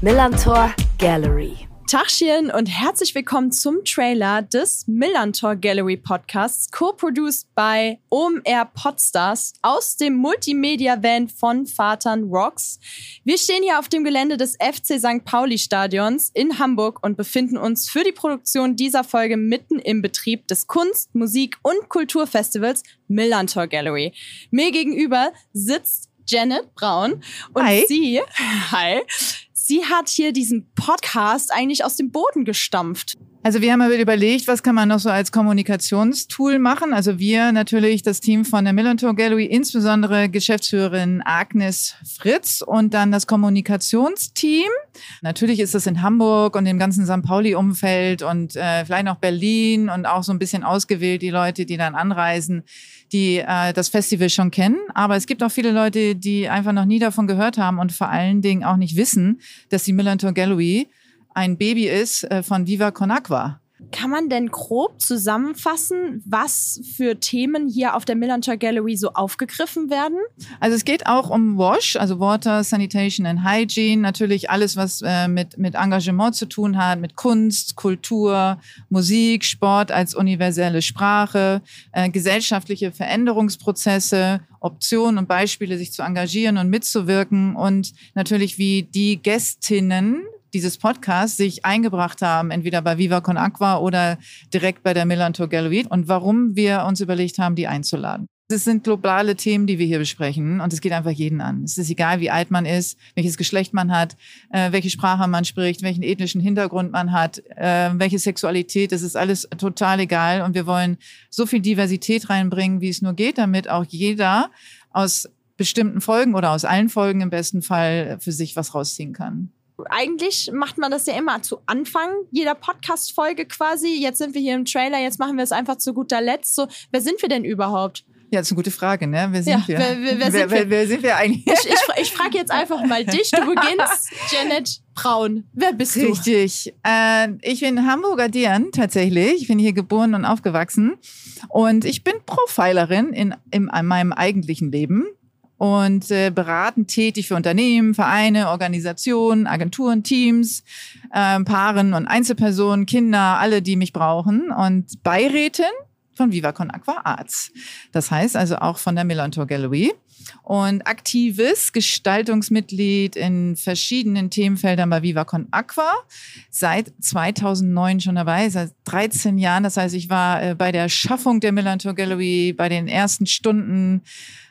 Millantor Gallery. Tachchen und herzlich willkommen zum Trailer des Millantor Gallery Podcasts, co-produced bei OMR Podstars aus dem Multimedia-Van von Vatern Rocks. Wir stehen hier auf dem Gelände des FC St. Pauli Stadions in Hamburg und befinden uns für die Produktion dieser Folge mitten im Betrieb des Kunst-, Musik- und Kulturfestivals Millantor Gallery. Mir gegenüber sitzt Janet Braun und Hi. sie, hi, sie hat hier diesen Podcast eigentlich aus dem Boden gestampft. Also wir haben aber überlegt, was kann man noch so als Kommunikationstool machen. Also wir natürlich das Team von der Millantor Gallery, insbesondere Geschäftsführerin Agnes Fritz und dann das Kommunikationsteam. Natürlich ist das in Hamburg und dem ganzen St. Pauli-Umfeld und äh, vielleicht noch Berlin und auch so ein bisschen ausgewählt die Leute, die dann anreisen, die äh, das Festival schon kennen. Aber es gibt auch viele Leute, die einfach noch nie davon gehört haben und vor allen Dingen auch nicht wissen, dass die Millantor Gallery ein Baby ist äh, von Viva Con Agua. Kann man denn grob zusammenfassen, was für Themen hier auf der Millantor Gallery so aufgegriffen werden? Also es geht auch um WASH, also Water, Sanitation and Hygiene, natürlich alles, was äh, mit, mit Engagement zu tun hat, mit Kunst, Kultur, Musik, Sport als universelle Sprache, äh, gesellschaftliche Veränderungsprozesse, Optionen und Beispiele, sich zu engagieren und mitzuwirken und natürlich wie die Gästinnen dieses Podcast sich eingebracht haben, entweder bei Viva Con Aqua oder direkt bei der Millantor Gallery und warum wir uns überlegt haben, die einzuladen. Das sind globale Themen, die wir hier besprechen und es geht einfach jeden an. Es ist egal, wie alt man ist, welches Geschlecht man hat, äh, welche Sprache man spricht, welchen ethnischen Hintergrund man hat, äh, welche Sexualität, das ist alles total egal und wir wollen so viel Diversität reinbringen, wie es nur geht, damit auch jeder aus bestimmten Folgen oder aus allen Folgen im besten Fall für sich was rausziehen kann. Eigentlich macht man das ja immer zu Anfang jeder Podcast-Folge quasi. Jetzt sind wir hier im Trailer, jetzt machen wir es einfach zu guter Letzt. So, wer sind wir denn überhaupt? Ja, das ist eine gute Frage, ne? Wer sind Ja, wir? wer- wer- wer sind wer, wir? wer sind wir eigentlich? Ich, ich, ich frage jetzt einfach mal dich. Du beginnst, Janet Braun. Wer bist du? Richtig. Äh, ich bin Hamburger Dirn tatsächlich. Ich bin hier geboren und aufgewachsen. Und ich bin Profilerin in, in, in meinem eigentlichen Leben und äh, beratend tätig für Unternehmen, Vereine, Organisationen, Agenturen, Teams, äh, Paaren und Einzelpersonen, Kinder, alle, die mich brauchen. Und Beirätin von Viva Con Aqua Arts. Das heißt also auch von der Millantor Gallery. Und aktives Gestaltungsmitglied in verschiedenen Themenfeldern bei Viva Con Aqua. Seit 2009 schon dabei, seit 13 Jahren. Das heißt, ich war äh, bei der Schaffung der Millantor Gallery, bei den ersten Stunden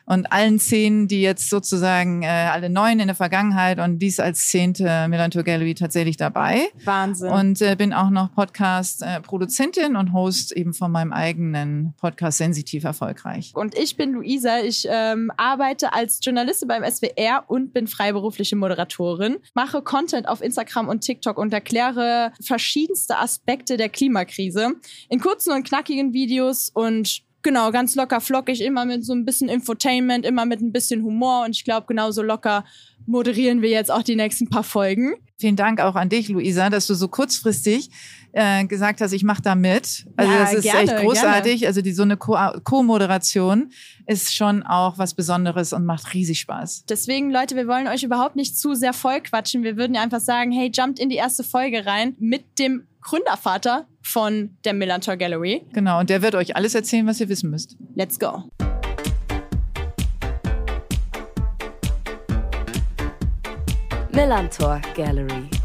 und allen Szenen, die jetzt sozusagen äh, alle neun in der Vergangenheit und dies als zehnte Millantor Gallery tatsächlich dabei. Wahnsinn. Und äh, bin auch noch Podcast-Produzentin und Host eben von meinem eigenen Podcast Sensitiv Erfolgreich. Und ich bin Luisa. Ich ähm, arbeite als Journalistin beim SWR und bin freiberufliche Moderatorin. Mache Content auf Instagram und TikTok und erkläre verschiedenste Aspekte der Klimakrise in kurzen und knackigen Videos und genau ganz locker flockig, immer mit so ein bisschen Infotainment, immer mit ein bisschen Humor. Und ich glaube, genauso locker moderieren wir jetzt auch die nächsten paar Folgen. Vielen Dank auch an dich, Luisa, dass du so kurzfristig äh, gesagt hast, ich mache da mit. Also Ja, das ist gerne, echt großartig. Also die so eine Co- Co-Moderation ist schon auch was Besonderes und macht riesig Spaß. Deswegen, Leute, wir wollen euch überhaupt nicht zu sehr voll quatschen. Wir würden einfach sagen, hey, jumpt in die erste Folge rein mit dem Gründervater von der Millantor Gallery. Genau, und der wird euch alles erzählen, was ihr wissen müsst. Let's go. Millantor Gallery.